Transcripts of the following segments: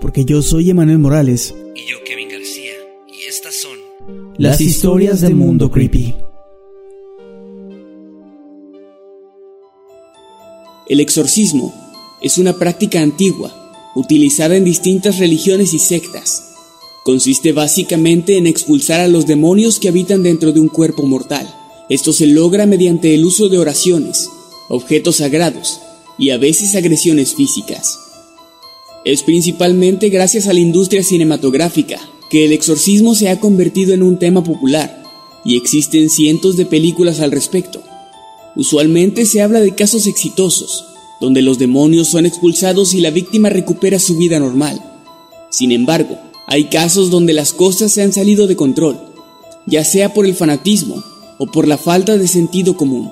porque yo soy Emanuel Morales. Y yo Kevin García. Y estas son Las historias del mundo creepy. El exorcismo es una práctica antigua, utilizada en distintas religiones y sectas. Consiste básicamente en expulsar a los demonios que habitan dentro de un cuerpo mortal. Esto se logra mediante el uso de oraciones, objetos sagrados y a veces agresiones físicas. Es principalmente gracias a la industria cinematográfica que el exorcismo se ha convertido en un tema popular y existen cientos de películas al respecto. Usualmente se habla de casos exitosos, donde los demonios son expulsados y la víctima recupera su vida normal. Sin embargo, hay casos donde las cosas se han salido de control, ya sea por el fanatismo o por la falta de sentido común.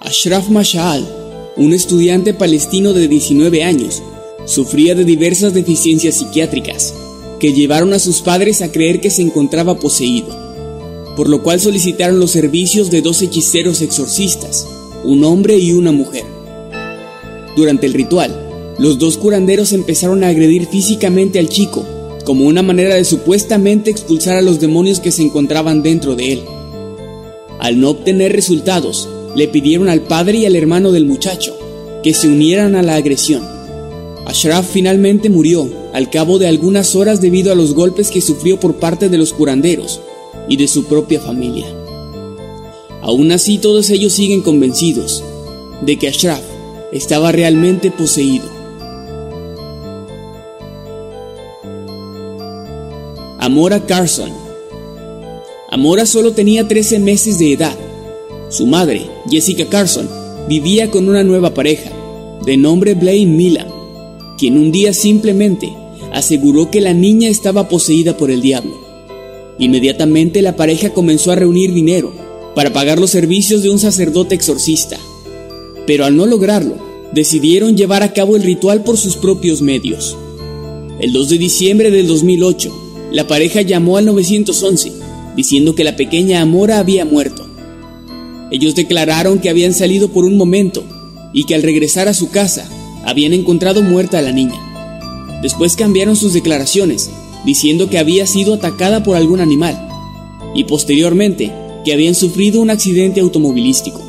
Ashraf Mashal, un estudiante palestino de 19 años, sufría de diversas deficiencias psiquiátricas que llevaron a sus padres a creer que se encontraba poseído, por lo cual solicitaron los servicios de dos hechiceros exorcistas, un hombre y una mujer. Durante el ritual, los dos curanderos empezaron a agredir físicamente al chico, como una manera de supuestamente expulsar a los demonios que se encontraban dentro de él. Al no obtener resultados, le pidieron al padre y al hermano del muchacho que se unieran a la agresión. Ashraf finalmente murió al cabo de algunas horas debido a los golpes que sufrió por parte de los curanderos y de su propia familia. Aún así todos ellos siguen convencidos de que Ashraf estaba realmente poseído. Amora Carson Amora solo tenía 13 meses de edad. Su madre, Jessica Carson, vivía con una nueva pareja, de nombre Blaine Milam, quien un día simplemente aseguró que la niña estaba poseída por el diablo. Inmediatamente la pareja comenzó a reunir dinero para pagar los servicios de un sacerdote exorcista. Pero al no lograrlo, decidieron llevar a cabo el ritual por sus propios medios. El 2 de diciembre del 2008, la pareja llamó al 911 diciendo que la pequeña Amora había muerto. Ellos declararon que habían salido por un momento y que al regresar a su casa habían encontrado muerta a la niña. Después cambiaron sus declaraciones, diciendo que había sido atacada por algún animal, y posteriormente que habían sufrido un accidente automovilístico.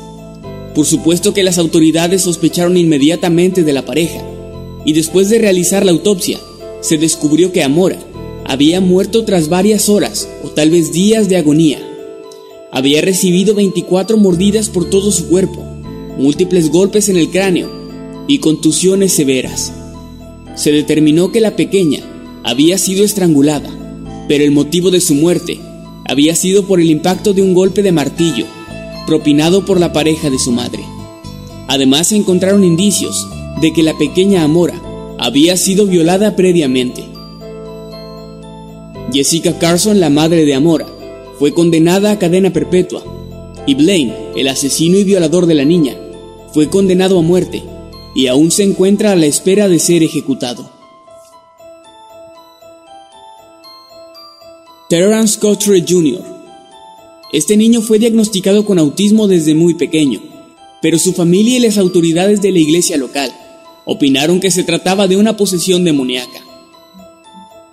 Por supuesto que las autoridades sospecharon inmediatamente de la pareja, y después de realizar la autopsia, se descubrió que Amora había muerto tras varias horas o tal vez días de agonía. Había recibido 24 mordidas por todo su cuerpo, múltiples golpes en el cráneo y contusiones severas. Se determinó que la pequeña había sido estrangulada, pero el motivo de su muerte había sido por el impacto de un golpe de martillo propinado por la pareja de su madre. Además se encontraron indicios de que la pequeña Amora había sido violada previamente. Jessica Carson, la madre de Amora, fue condenada a cadena perpetua y Blaine, el asesino y violador de la niña, fue condenado a muerte y aún se encuentra a la espera de ser ejecutado. Terrence Cottrell Jr. Este niño fue diagnosticado con autismo desde muy pequeño, pero su familia y las autoridades de la iglesia local opinaron que se trataba de una posesión demoníaca.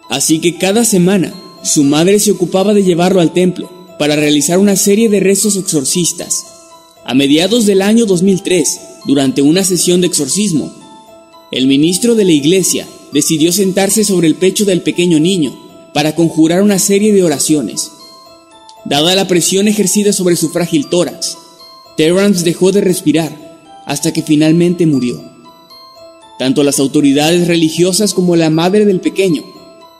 Así que cada semana su madre se ocupaba de llevarlo al templo para realizar una serie de rezos exorcistas. A mediados del año 2003, durante una sesión de exorcismo. El ministro de la iglesia decidió sentarse sobre el pecho del pequeño niño para conjurar una serie de oraciones. Dada la presión ejercida sobre su frágil tórax, Terrance dejó de respirar hasta que finalmente murió. Tanto las autoridades religiosas como la madre del pequeño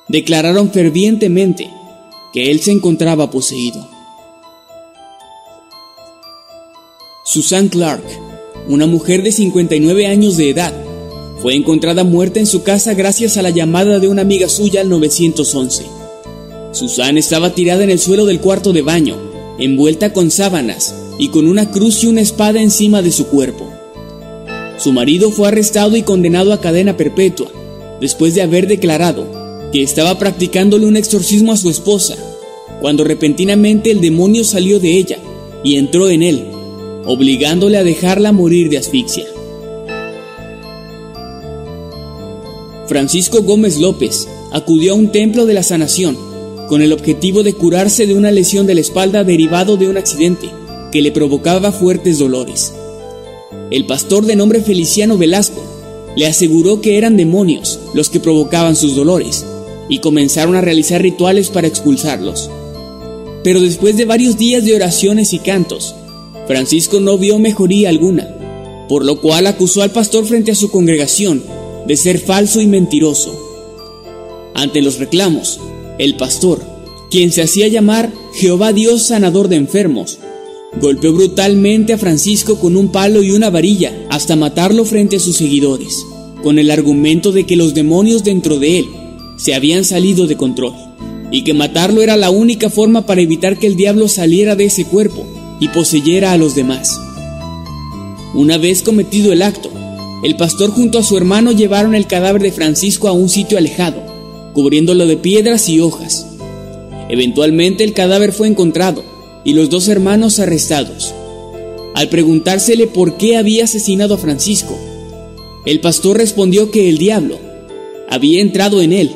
declararon fervientemente que él se encontraba poseído. Susan Clark, una mujer de 59 años de edad, fue encontrada muerta en su casa gracias a la llamada de una amiga suya al 911. Susan estaba tirada en el suelo del cuarto de baño, envuelta con sábanas y con una cruz y una espada encima de su cuerpo. Su marido fue arrestado y condenado a cadena perpetua, después de haber declarado que estaba practicándole un exorcismo a su esposa, cuando repentinamente el demonio salió de ella y entró en él, obligándole a dejarla morir de asfixia. Francisco Gómez López acudió a un templo de la sanación con el objetivo de curarse de una lesión de la espalda derivado de un accidente que le provocaba fuertes dolores el pastor de nombre Feliciano Velasco le aseguró que eran demonios los que provocaban sus dolores y comenzaron a realizar rituales para expulsarlos. Pero después de varios días de oraciones y cantos, Francisco no vio mejoría alguna, por lo cual acusó al pastor frente a su congregación de ser falso y mentiroso. Ante los reclamos, el pastor, quien se hacía llamar Jehová Dios sanador de enfermos, Golpeó brutalmente a Francisco con un palo y una varilla hasta matarlo frente a sus seguidores, con el argumento de que los demonios dentro de él se habían salido de control y que matarlo era la única forma para evitar que el diablo saliera de ese cuerpo y poseyera a los demás. Una vez cometido el acto, el pastor junto a su hermano llevaron el cadáver de Francisco a un sitio alejado, cubriéndolo de piedras y hojas. Eventualmente el cadáver fue encontrado y los dos hermanos arrestados. Al preguntársele por qué había asesinado a Francisco, el pastor respondió que el diablo había entrado en él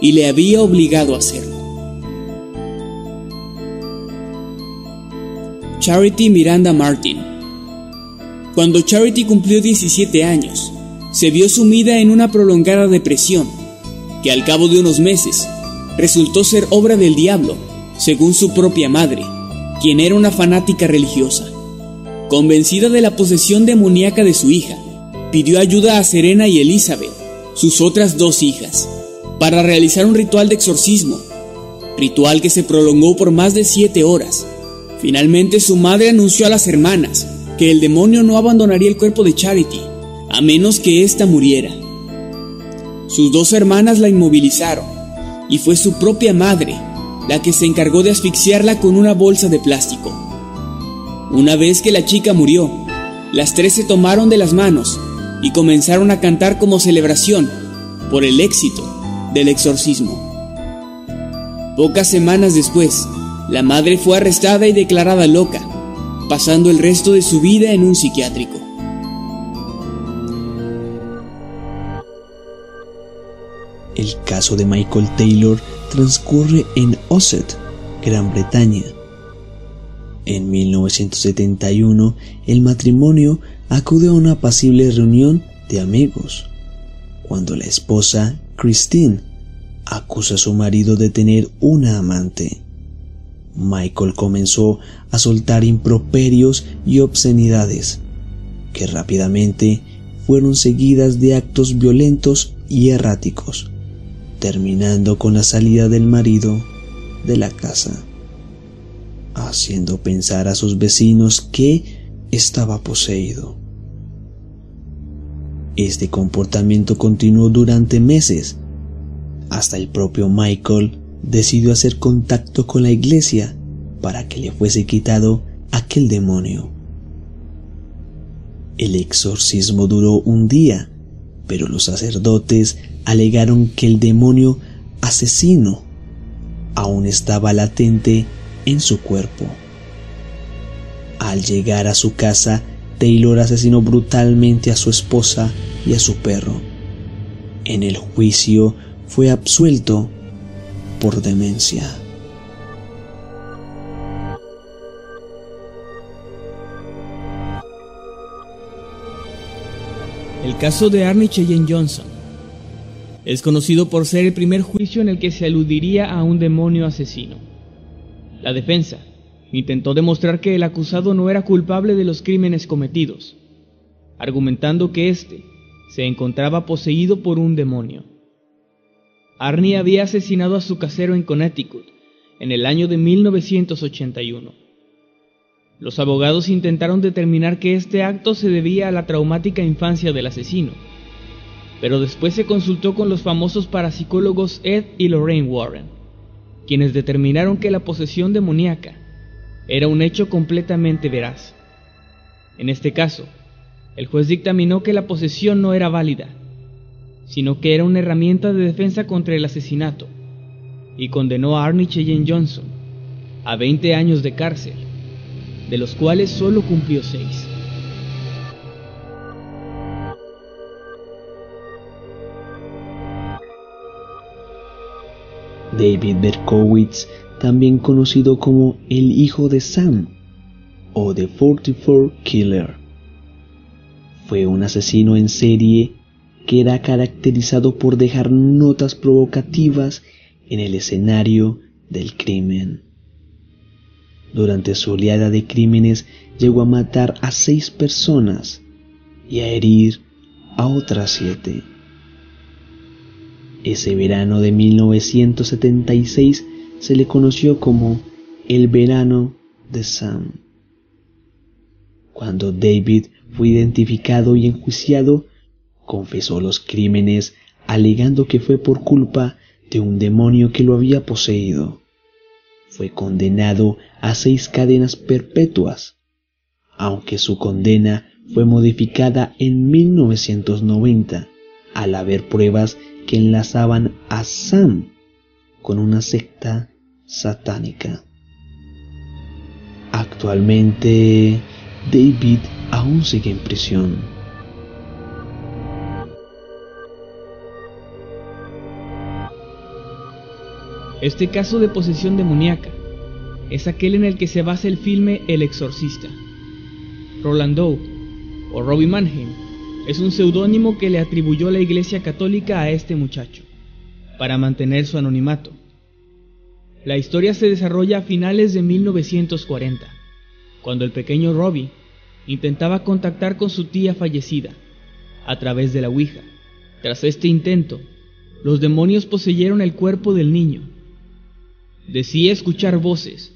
y le había obligado a hacerlo. Charity Miranda Martin Cuando Charity cumplió 17 años, se vio sumida en una prolongada depresión que al cabo de unos meses resultó ser obra del diablo, según su propia madre quien era una fanática religiosa. Convencida de la posesión demoníaca de su hija, pidió ayuda a Serena y Elizabeth, sus otras dos hijas, para realizar un ritual de exorcismo, ritual que se prolongó por más de siete horas. Finalmente su madre anunció a las hermanas que el demonio no abandonaría el cuerpo de Charity, a menos que ésta muriera. Sus dos hermanas la inmovilizaron, y fue su propia madre la que se encargó de asfixiarla con una bolsa de plástico. Una vez que la chica murió, las tres se tomaron de las manos y comenzaron a cantar como celebración por el éxito del exorcismo. Pocas semanas después, la madre fue arrestada y declarada loca, pasando el resto de su vida en un psiquiátrico. El caso de Michael Taylor transcurre en Osset, Gran Bretaña. En 1971, el matrimonio acude a una apacible reunión de amigos, cuando la esposa, Christine, acusa a su marido de tener una amante. Michael comenzó a soltar improperios y obscenidades, que rápidamente fueron seguidas de actos violentos y erráticos terminando con la salida del marido de la casa, haciendo pensar a sus vecinos que estaba poseído. Este comportamiento continuó durante meses, hasta el propio Michael decidió hacer contacto con la iglesia para que le fuese quitado aquel demonio. El exorcismo duró un día, pero los sacerdotes alegaron que el demonio asesino aún estaba latente en su cuerpo. Al llegar a su casa, Taylor asesinó brutalmente a su esposa y a su perro. En el juicio fue absuelto por demencia. El caso de Arnie Cheyenne Johnson es conocido por ser el primer juicio en el que se aludiría a un demonio asesino. La defensa intentó demostrar que el acusado no era culpable de los crímenes cometidos, argumentando que éste se encontraba poseído por un demonio. Arnie había asesinado a su casero en Connecticut en el año de 1981. Los abogados intentaron determinar que este acto se debía a la traumática infancia del asesino, pero después se consultó con los famosos parapsicólogos Ed y Lorraine Warren, quienes determinaron que la posesión demoníaca era un hecho completamente veraz. En este caso, el juez dictaminó que la posesión no era válida, sino que era una herramienta de defensa contra el asesinato, y condenó a Arnie Cheyenne Johnson a 20 años de cárcel, de los cuales solo cumplió 6. David Berkowitz, también conocido como el hijo de Sam o The 44 Killer, fue un asesino en serie que era caracterizado por dejar notas provocativas en el escenario del crimen. Durante su oleada de crímenes llegó a matar a seis personas y a herir a otras siete. Ese verano de 1976 se le conoció como el verano de Sam. Cuando David fue identificado y enjuiciado, confesó los crímenes alegando que fue por culpa de un demonio que lo había poseído. Fue condenado a seis cadenas perpetuas, aunque su condena fue modificada en 1990 al haber pruebas que enlazaban a Sam con una secta satánica. Actualmente, David aún sigue en prisión. Este caso de posesión demoníaca es aquel en el que se basa el filme El Exorcista. Roland Doe, o Robbie Mannheim, es un seudónimo que le atribuyó la Iglesia Católica a este muchacho, para mantener su anonimato. La historia se desarrolla a finales de 1940, cuando el pequeño Robbie intentaba contactar con su tía fallecida a través de la Ouija. Tras este intento, los demonios poseyeron el cuerpo del niño. Decía escuchar voces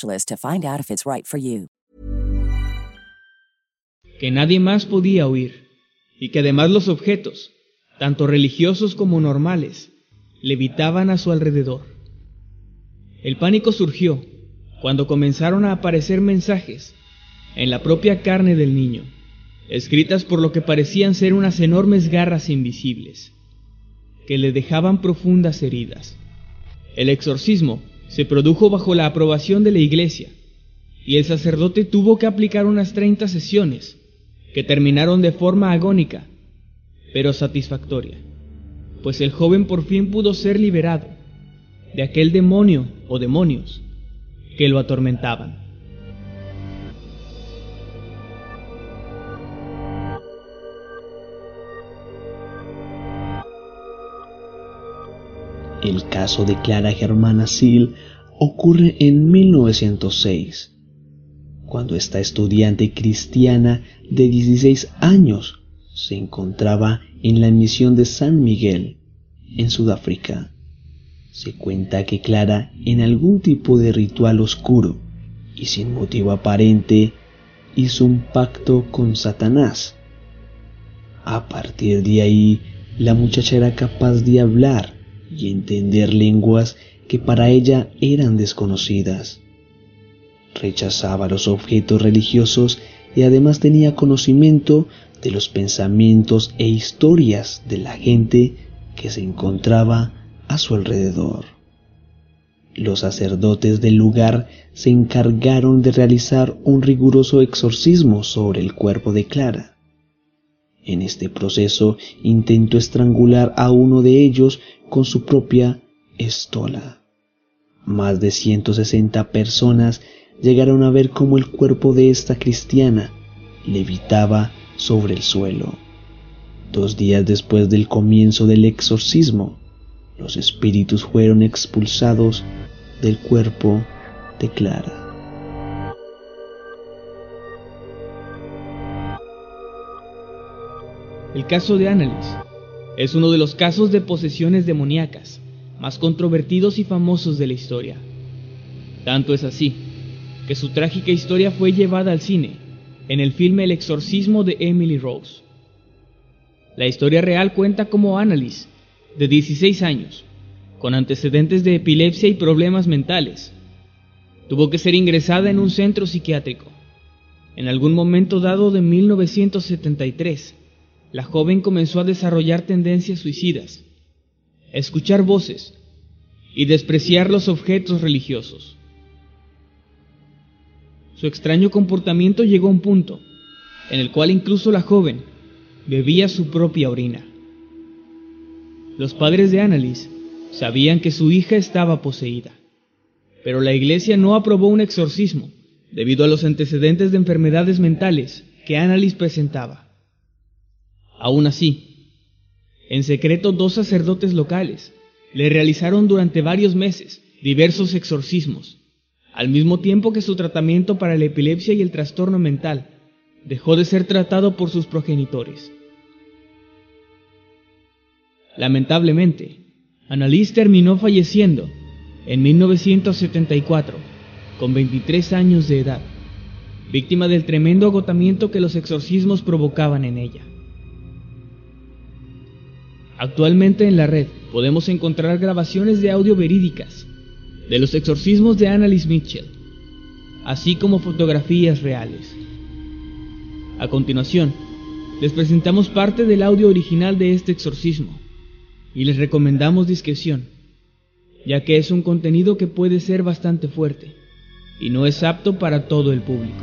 to find out if it's right for you. Que nadie más podía oír, y que además los objetos, tanto religiosos como normales, levitaban a su alrededor. El pánico surgió cuando comenzaron a aparecer mensajes en la propia carne del niño, escritas por lo que parecían ser unas enormes garras invisibles, que le dejaban profundas heridas. El exorcismo se produjo bajo la aprobación de la iglesia, y el sacerdote tuvo que aplicar unas 30 sesiones, que terminaron de forma agónica, pero satisfactoria, pues el joven por fin pudo ser liberado de aquel demonio o demonios que lo atormentaban. El caso de Clara Germana Seal ocurre en 1906, cuando esta estudiante cristiana de 16 años se encontraba en la misión de San Miguel, en Sudáfrica. Se cuenta que Clara, en algún tipo de ritual oscuro y sin motivo aparente, hizo un pacto con Satanás. A partir de ahí, la muchacha era capaz de hablar y entender lenguas que para ella eran desconocidas. Rechazaba los objetos religiosos y además tenía conocimiento de los pensamientos e historias de la gente que se encontraba a su alrededor. Los sacerdotes del lugar se encargaron de realizar un riguroso exorcismo sobre el cuerpo de Clara. En este proceso intentó estrangular a uno de ellos con su propia estola. Más de 160 personas llegaron a ver cómo el cuerpo de esta cristiana levitaba sobre el suelo. Dos días después del comienzo del exorcismo, los espíritus fueron expulsados del cuerpo de Clara. El caso de Annalise es uno de los casos de posesiones demoníacas más controvertidos y famosos de la historia. Tanto es así que su trágica historia fue llevada al cine en el filme El exorcismo de Emily Rose. La historia real cuenta cómo Annalise, de 16 años, con antecedentes de epilepsia y problemas mentales, tuvo que ser ingresada en un centro psiquiátrico. En algún momento dado de 1973, la joven comenzó a desarrollar tendencias suicidas, a escuchar voces y despreciar los objetos religiosos. Su extraño comportamiento llegó a un punto en el cual incluso la joven bebía su propia orina. Los padres de Annalise sabían que su hija estaba poseída, pero la iglesia no aprobó un exorcismo debido a los antecedentes de enfermedades mentales que Annalise presentaba. Aún así, en secreto dos sacerdotes locales le realizaron durante varios meses diversos exorcismos al mismo tiempo que su tratamiento para la epilepsia y el trastorno mental dejó de ser tratado por sus progenitores. Lamentablemente, Annalise terminó falleciendo en 1974, con 23 años de edad, víctima del tremendo agotamiento que los exorcismos provocaban en ella. Actualmente en la red podemos encontrar grabaciones de audio verídicas de los exorcismos de Annalise Mitchell, así como fotografías reales. A continuación, les presentamos parte del audio original de este exorcismo y les recomendamos discreción, ya que es un contenido que puede ser bastante fuerte y no es apto para todo el público.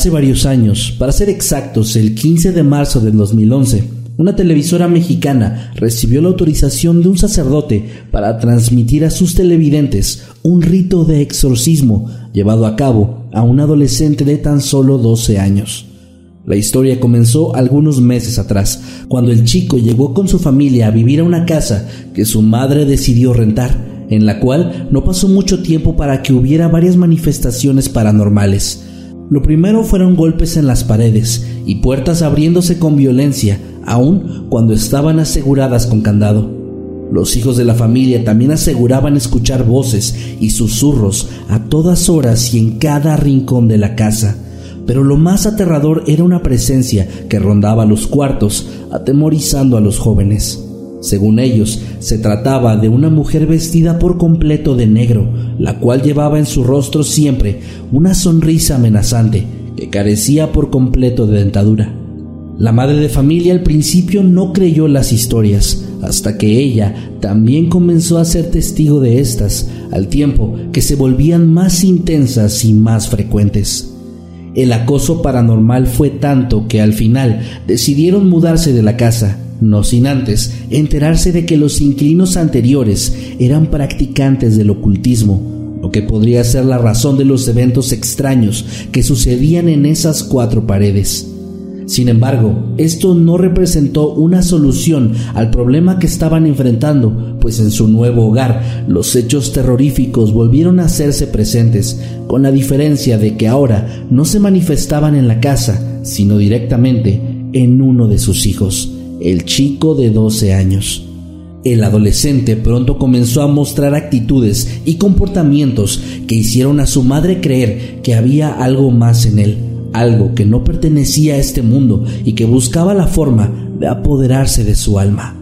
Hace varios años, para ser exactos, el 15 de marzo del 2011, una televisora mexicana recibió la autorización de un sacerdote para transmitir a sus televidentes un rito de exorcismo llevado a cabo a un adolescente de tan solo 12 años. La historia comenzó algunos meses atrás, cuando el chico llegó con su familia a vivir a una casa que su madre decidió rentar, en la cual no pasó mucho tiempo para que hubiera varias manifestaciones paranormales. Lo primero fueron golpes en las paredes y puertas abriéndose con violencia, aun cuando estaban aseguradas con candado. Los hijos de la familia también aseguraban escuchar voces y susurros a todas horas y en cada rincón de la casa, pero lo más aterrador era una presencia que rondaba los cuartos, atemorizando a los jóvenes. Según ellos, se trataba de una mujer vestida por completo de negro, la cual llevaba en su rostro siempre una sonrisa amenazante que carecía por completo de dentadura. La madre de familia al principio no creyó las historias, hasta que ella también comenzó a ser testigo de estas, al tiempo que se volvían más intensas y más frecuentes. El acoso paranormal fue tanto que al final decidieron mudarse de la casa, no sin antes enterarse de que los inquilinos anteriores eran practicantes del ocultismo, lo que podría ser la razón de los eventos extraños que sucedían en esas cuatro paredes. Sin embargo, esto no representó una solución al problema que estaban enfrentando, pues en su nuevo hogar los hechos terroríficos volvieron a hacerse presentes, con la diferencia de que ahora no se manifestaban en la casa, sino directamente en uno de sus hijos el chico de 12 años. El adolescente pronto comenzó a mostrar actitudes y comportamientos que hicieron a su madre creer que había algo más en él, algo que no pertenecía a este mundo y que buscaba la forma de apoderarse de su alma.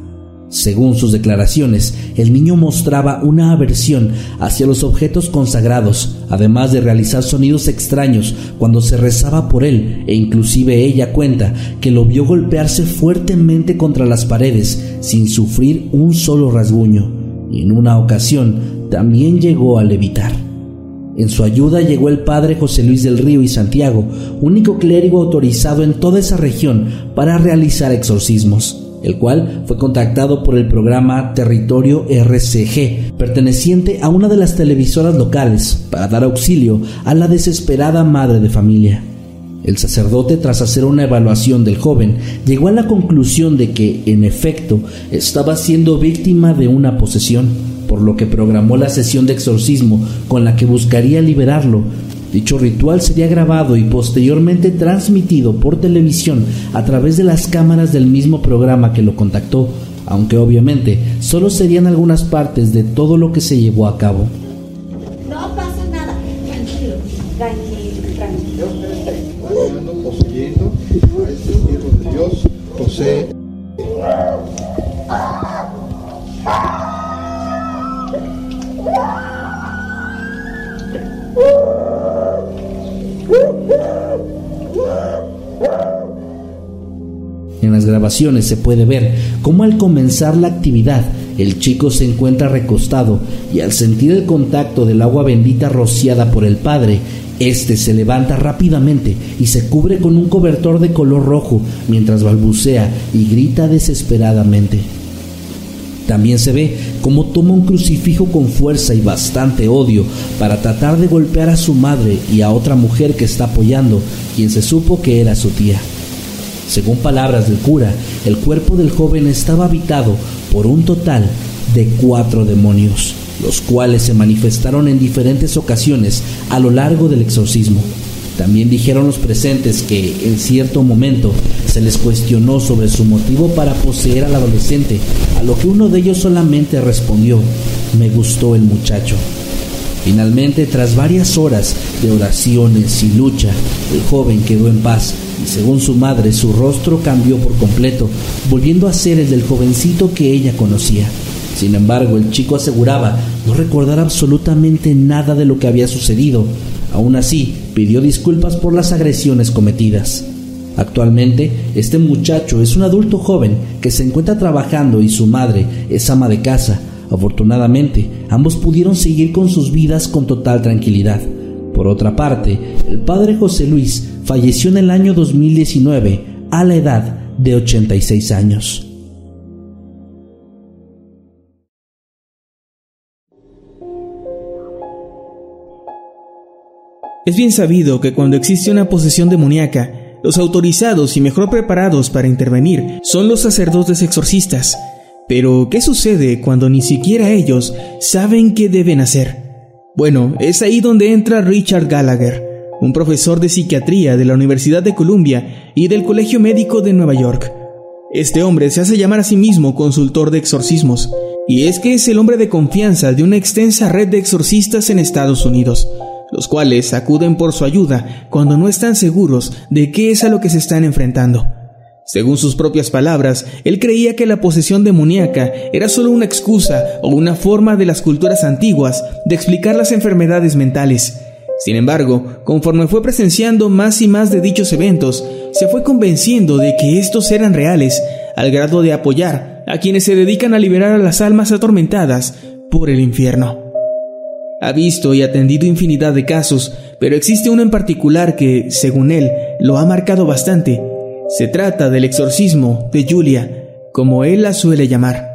Según sus declaraciones, el niño mostraba una aversión hacia los objetos consagrados, además de realizar sonidos extraños cuando se rezaba por él, e inclusive ella cuenta que lo vio golpearse fuertemente contra las paredes sin sufrir un solo rasguño, y en una ocasión también llegó a levitar. En su ayuda llegó el padre José Luis del Río y Santiago, único clérigo autorizado en toda esa región para realizar exorcismos el cual fue contactado por el programa Territorio RCG, perteneciente a una de las televisoras locales, para dar auxilio a la desesperada madre de familia. El sacerdote, tras hacer una evaluación del joven, llegó a la conclusión de que, en efecto, estaba siendo víctima de una posesión, por lo que programó la sesión de exorcismo con la que buscaría liberarlo, Dicho ritual sería grabado y posteriormente transmitido por televisión a través de las cámaras del mismo programa que lo contactó, aunque obviamente solo serían algunas partes de todo lo que se llevó a cabo. No pasa nada, tranquilo, tranquilo, tranquilo. poseyendo a este Dios, José. En las grabaciones se puede ver cómo al comenzar la actividad el chico se encuentra recostado y al sentir el contacto del agua bendita rociada por el padre, este se levanta rápidamente y se cubre con un cobertor de color rojo mientras balbucea y grita desesperadamente. También se ve cómo toma un crucifijo con fuerza y bastante odio para tratar de golpear a su madre y a otra mujer que está apoyando, quien se supo que era su tía. Según palabras del cura, el cuerpo del joven estaba habitado por un total de cuatro demonios, los cuales se manifestaron en diferentes ocasiones a lo largo del exorcismo. También dijeron los presentes que en cierto momento se les cuestionó sobre su motivo para poseer al adolescente, a lo que uno de ellos solamente respondió, me gustó el muchacho. Finalmente, tras varias horas de oraciones y lucha, el joven quedó en paz y según su madre su rostro cambió por completo, volviendo a ser el del jovencito que ella conocía. Sin embargo, el chico aseguraba no recordar absolutamente nada de lo que había sucedido. Aún así, pidió disculpas por las agresiones cometidas. Actualmente, este muchacho es un adulto joven que se encuentra trabajando y su madre es ama de casa. Afortunadamente, ambos pudieron seguir con sus vidas con total tranquilidad. Por otra parte, el padre José Luis falleció en el año 2019 a la edad de 86 años. Es bien sabido que cuando existe una posesión demoníaca, los autorizados y mejor preparados para intervenir son los sacerdotes exorcistas. Pero, ¿qué sucede cuando ni siquiera ellos saben qué deben hacer? Bueno, es ahí donde entra Richard Gallagher, un profesor de psiquiatría de la Universidad de Columbia y del Colegio Médico de Nueva York. Este hombre se hace llamar a sí mismo consultor de exorcismos, y es que es el hombre de confianza de una extensa red de exorcistas en Estados Unidos los cuales acuden por su ayuda cuando no están seguros de qué es a lo que se están enfrentando. Según sus propias palabras, él creía que la posesión demoníaca era solo una excusa o una forma de las culturas antiguas de explicar las enfermedades mentales. Sin embargo, conforme fue presenciando más y más de dichos eventos, se fue convenciendo de que estos eran reales, al grado de apoyar a quienes se dedican a liberar a las almas atormentadas por el infierno. Ha visto y atendido infinidad de casos, pero existe uno en particular que, según él, lo ha marcado bastante se trata del exorcismo de Julia, como él la suele llamar.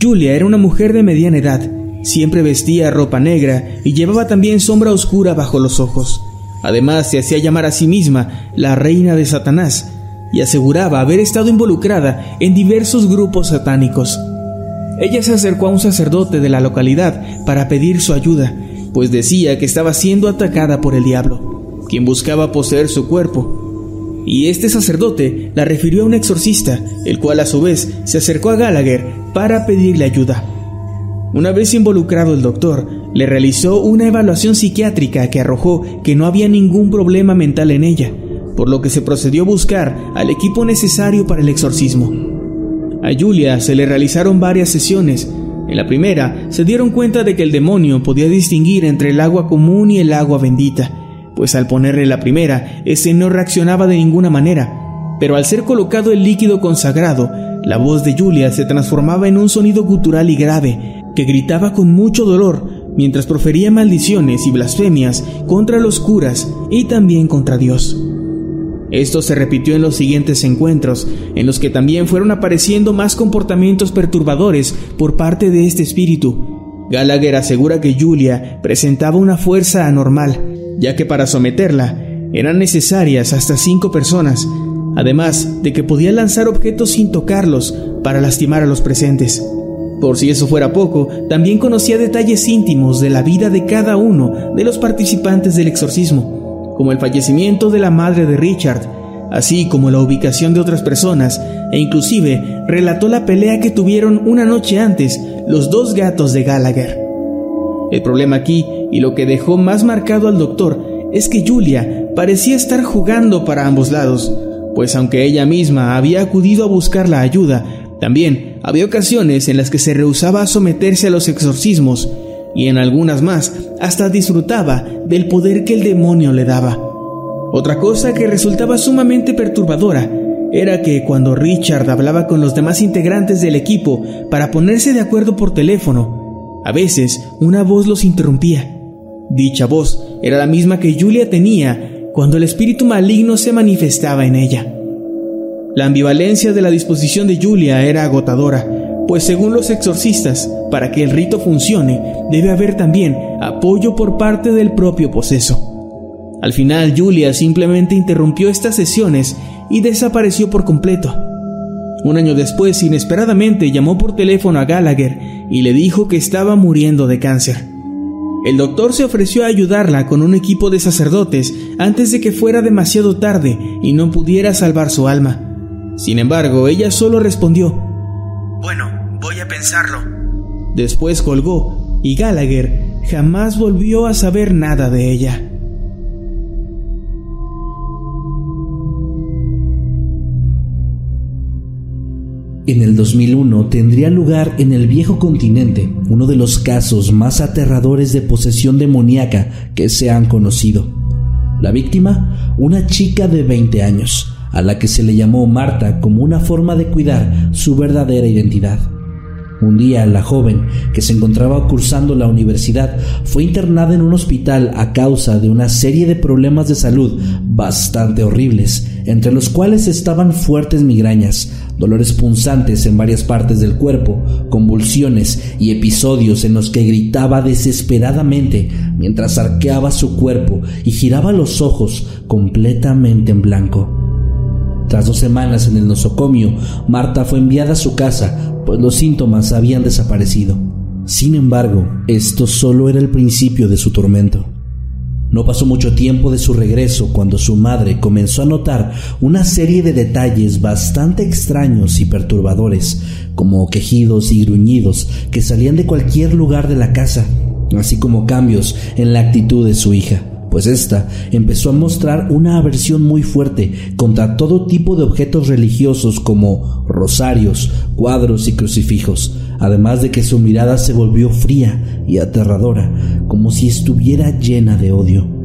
Julia era una mujer de mediana edad, siempre vestía ropa negra y llevaba también sombra oscura bajo los ojos. Además, se hacía llamar a sí misma la reina de Satanás y aseguraba haber estado involucrada en diversos grupos satánicos. Ella se acercó a un sacerdote de la localidad para pedir su ayuda, pues decía que estaba siendo atacada por el diablo, quien buscaba poseer su cuerpo y este sacerdote la refirió a un exorcista, el cual a su vez se acercó a Gallagher para pedirle ayuda. Una vez involucrado el doctor, le realizó una evaluación psiquiátrica que arrojó que no había ningún problema mental en ella, por lo que se procedió a buscar al equipo necesario para el exorcismo. A Julia se le realizaron varias sesiones. En la primera se dieron cuenta de que el demonio podía distinguir entre el agua común y el agua bendita, pues al ponerle la primera, ese no reaccionaba de ninguna manera, pero al ser colocado el líquido consagrado, la voz de Julia se transformaba en un sonido gutural y grave, que gritaba con mucho dolor mientras profería maldiciones y blasfemias contra los curas y también contra Dios. Esto se repitió en los siguientes encuentros, en los que también fueron apareciendo más comportamientos perturbadores por parte de este espíritu. Gallagher asegura que Julia presentaba una fuerza anormal, ya que para someterla eran necesarias hasta cinco personas, además de que podía lanzar objetos sin tocarlos para lastimar a los presentes. Por si eso fuera poco, también conocía detalles íntimos de la vida de cada uno de los participantes del exorcismo, como el fallecimiento de la madre de Richard, así como la ubicación de otras personas, e inclusive relató la pelea que tuvieron una noche antes los dos gatos de Gallagher. El problema aquí y lo que dejó más marcado al doctor es que Julia parecía estar jugando para ambos lados, pues aunque ella misma había acudido a buscar la ayuda, también había ocasiones en las que se rehusaba a someterse a los exorcismos y en algunas más hasta disfrutaba del poder que el demonio le daba. Otra cosa que resultaba sumamente perturbadora era que cuando Richard hablaba con los demás integrantes del equipo para ponerse de acuerdo por teléfono, a veces una voz los interrumpía Dicha voz era la misma que Julia tenía cuando el espíritu maligno se manifestaba en ella. La ambivalencia de la disposición de Julia era agotadora, pues según los exorcistas, para que el rito funcione, debe haber también apoyo por parte del propio poseso. Al final, Julia simplemente interrumpió estas sesiones y desapareció por completo. Un año después, inesperadamente, llamó por teléfono a Gallagher y le dijo que estaba muriendo de cáncer. El doctor se ofreció a ayudarla con un equipo de sacerdotes antes de que fuera demasiado tarde y no pudiera salvar su alma. Sin embargo, ella solo respondió, Bueno, voy a pensarlo. Después colgó y Gallagher jamás volvió a saber nada de ella. En el 2001 tendría lugar en el viejo continente uno de los casos más aterradores de posesión demoníaca que se han conocido. La víctima, una chica de 20 años, a la que se le llamó Marta como una forma de cuidar su verdadera identidad. Un día la joven, que se encontraba cursando la universidad, fue internada en un hospital a causa de una serie de problemas de salud bastante horribles, entre los cuales estaban fuertes migrañas, dolores punzantes en varias partes del cuerpo, convulsiones y episodios en los que gritaba desesperadamente mientras arqueaba su cuerpo y giraba los ojos completamente en blanco. Tras dos semanas en el nosocomio, Marta fue enviada a su casa, pues los síntomas habían desaparecido. Sin embargo, esto solo era el principio de su tormento. No pasó mucho tiempo de su regreso cuando su madre comenzó a notar una serie de detalles bastante extraños y perturbadores, como quejidos y gruñidos que salían de cualquier lugar de la casa, así como cambios en la actitud de su hija, pues ésta empezó a mostrar una aversión muy fuerte contra todo tipo de objetos religiosos como rosarios, cuadros y crucifijos, además de que su mirada se volvió fría y aterradora, como si estuviera llena de odio.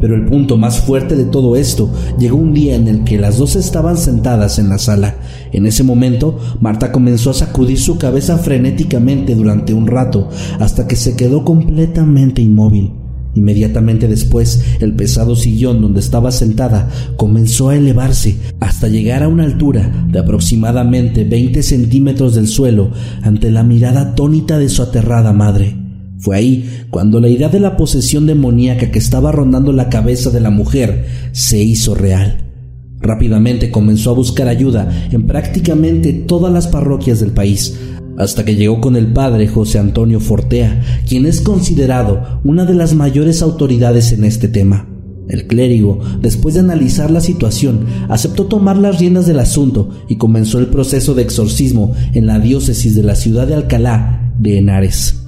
Pero el punto más fuerte de todo esto llegó un día en el que las dos estaban sentadas en la sala. En ese momento, Marta comenzó a sacudir su cabeza frenéticamente durante un rato, hasta que se quedó completamente inmóvil. Inmediatamente después, el pesado sillón donde estaba sentada comenzó a elevarse hasta llegar a una altura de aproximadamente 20 centímetros del suelo ante la mirada atónita de su aterrada madre. Fue ahí cuando la idea de la posesión demoníaca que estaba rondando la cabeza de la mujer se hizo real. Rápidamente comenzó a buscar ayuda en prácticamente todas las parroquias del país, hasta que llegó con el padre José Antonio Fortea, quien es considerado una de las mayores autoridades en este tema. El clérigo, después de analizar la situación, aceptó tomar las riendas del asunto y comenzó el proceso de exorcismo en la diócesis de la ciudad de Alcalá de Henares.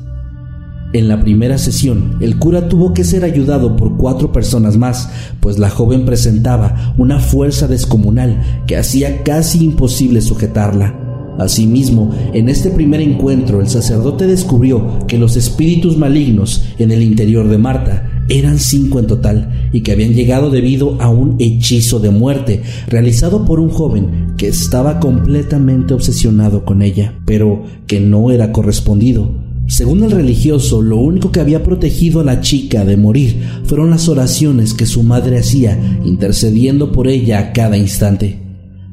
En la primera sesión, el cura tuvo que ser ayudado por cuatro personas más, pues la joven presentaba una fuerza descomunal que hacía casi imposible sujetarla. Asimismo, en este primer encuentro el sacerdote descubrió que los espíritus malignos en el interior de Marta eran cinco en total y que habían llegado debido a un hechizo de muerte realizado por un joven que estaba completamente obsesionado con ella, pero que no era correspondido según el religioso, lo único que había protegido a la chica de morir fueron las oraciones que su madre hacía, intercediendo por ella a cada instante.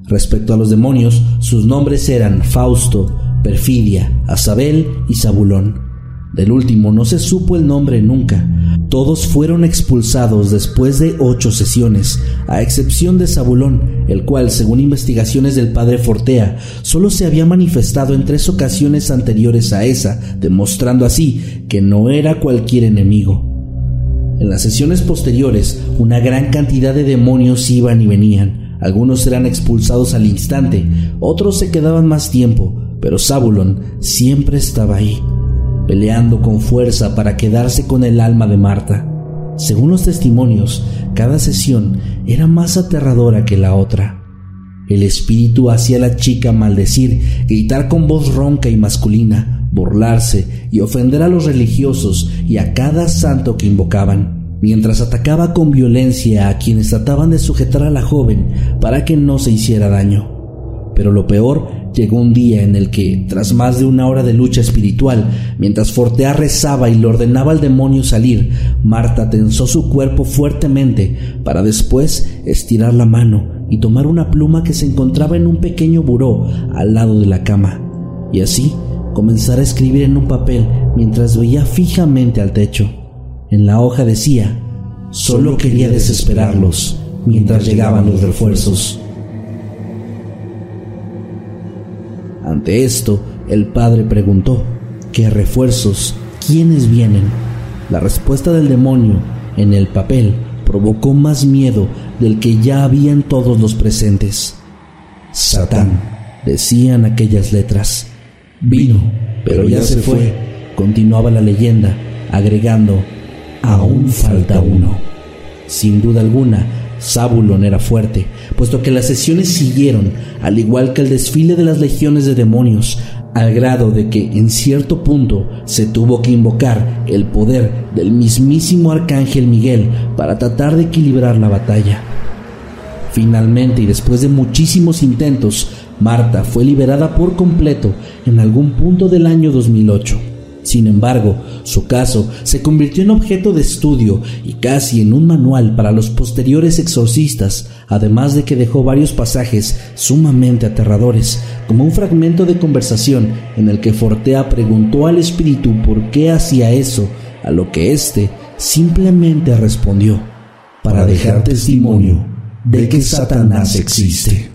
Respecto a los demonios, sus nombres eran Fausto, Perfidia, Azabel y Zabulón. Del último no se supo el nombre nunca, todos fueron expulsados después de ocho sesiones, a excepción de Zabulón, el cual, según investigaciones del padre Fortea, solo se había manifestado en tres ocasiones anteriores a esa, demostrando así que no era cualquier enemigo. En las sesiones posteriores, una gran cantidad de demonios iban y venían. Algunos eran expulsados al instante, otros se quedaban más tiempo, pero Zabulón siempre estaba ahí peleando con fuerza para quedarse con el alma de Marta. Según los testimonios, cada sesión era más aterradora que la otra. El espíritu hacía a la chica maldecir, gritar con voz ronca y masculina, burlarse y ofender a los religiosos y a cada santo que invocaban, mientras atacaba con violencia a quienes trataban de sujetar a la joven para que no se hiciera daño. Pero lo peor llegó un día en el que, tras más de una hora de lucha espiritual, mientras Fortea rezaba y le ordenaba al demonio salir, Marta tensó su cuerpo fuertemente para después estirar la mano y tomar una pluma que se encontraba en un pequeño buró al lado de la cama, y así comenzar a escribir en un papel mientras veía fijamente al techo. En la hoja decía, solo quería desesperarlos mientras llegaban los refuerzos. Ante esto, el padre preguntó, ¿qué refuerzos? ¿Quiénes vienen? La respuesta del demonio en el papel provocó más miedo del que ya habían todos los presentes. Satán, decían aquellas letras. Vino, pero ya se fue, continuaba la leyenda, agregando, aún falta uno. Sin duda alguna, Zabulon era fuerte, puesto que las sesiones siguieron, al igual que el desfile de las legiones de demonios, al grado de que en cierto punto se tuvo que invocar el poder del mismísimo arcángel Miguel para tratar de equilibrar la batalla. Finalmente, y después de muchísimos intentos, Marta fue liberada por completo en algún punto del año 2008. Sin embargo, su caso se convirtió en objeto de estudio y casi en un manual para los posteriores exorcistas, además de que dejó varios pasajes sumamente aterradores, como un fragmento de conversación en el que Fortea preguntó al espíritu por qué hacía eso, a lo que éste simplemente respondió, para dejar testimonio de que Satanás existe.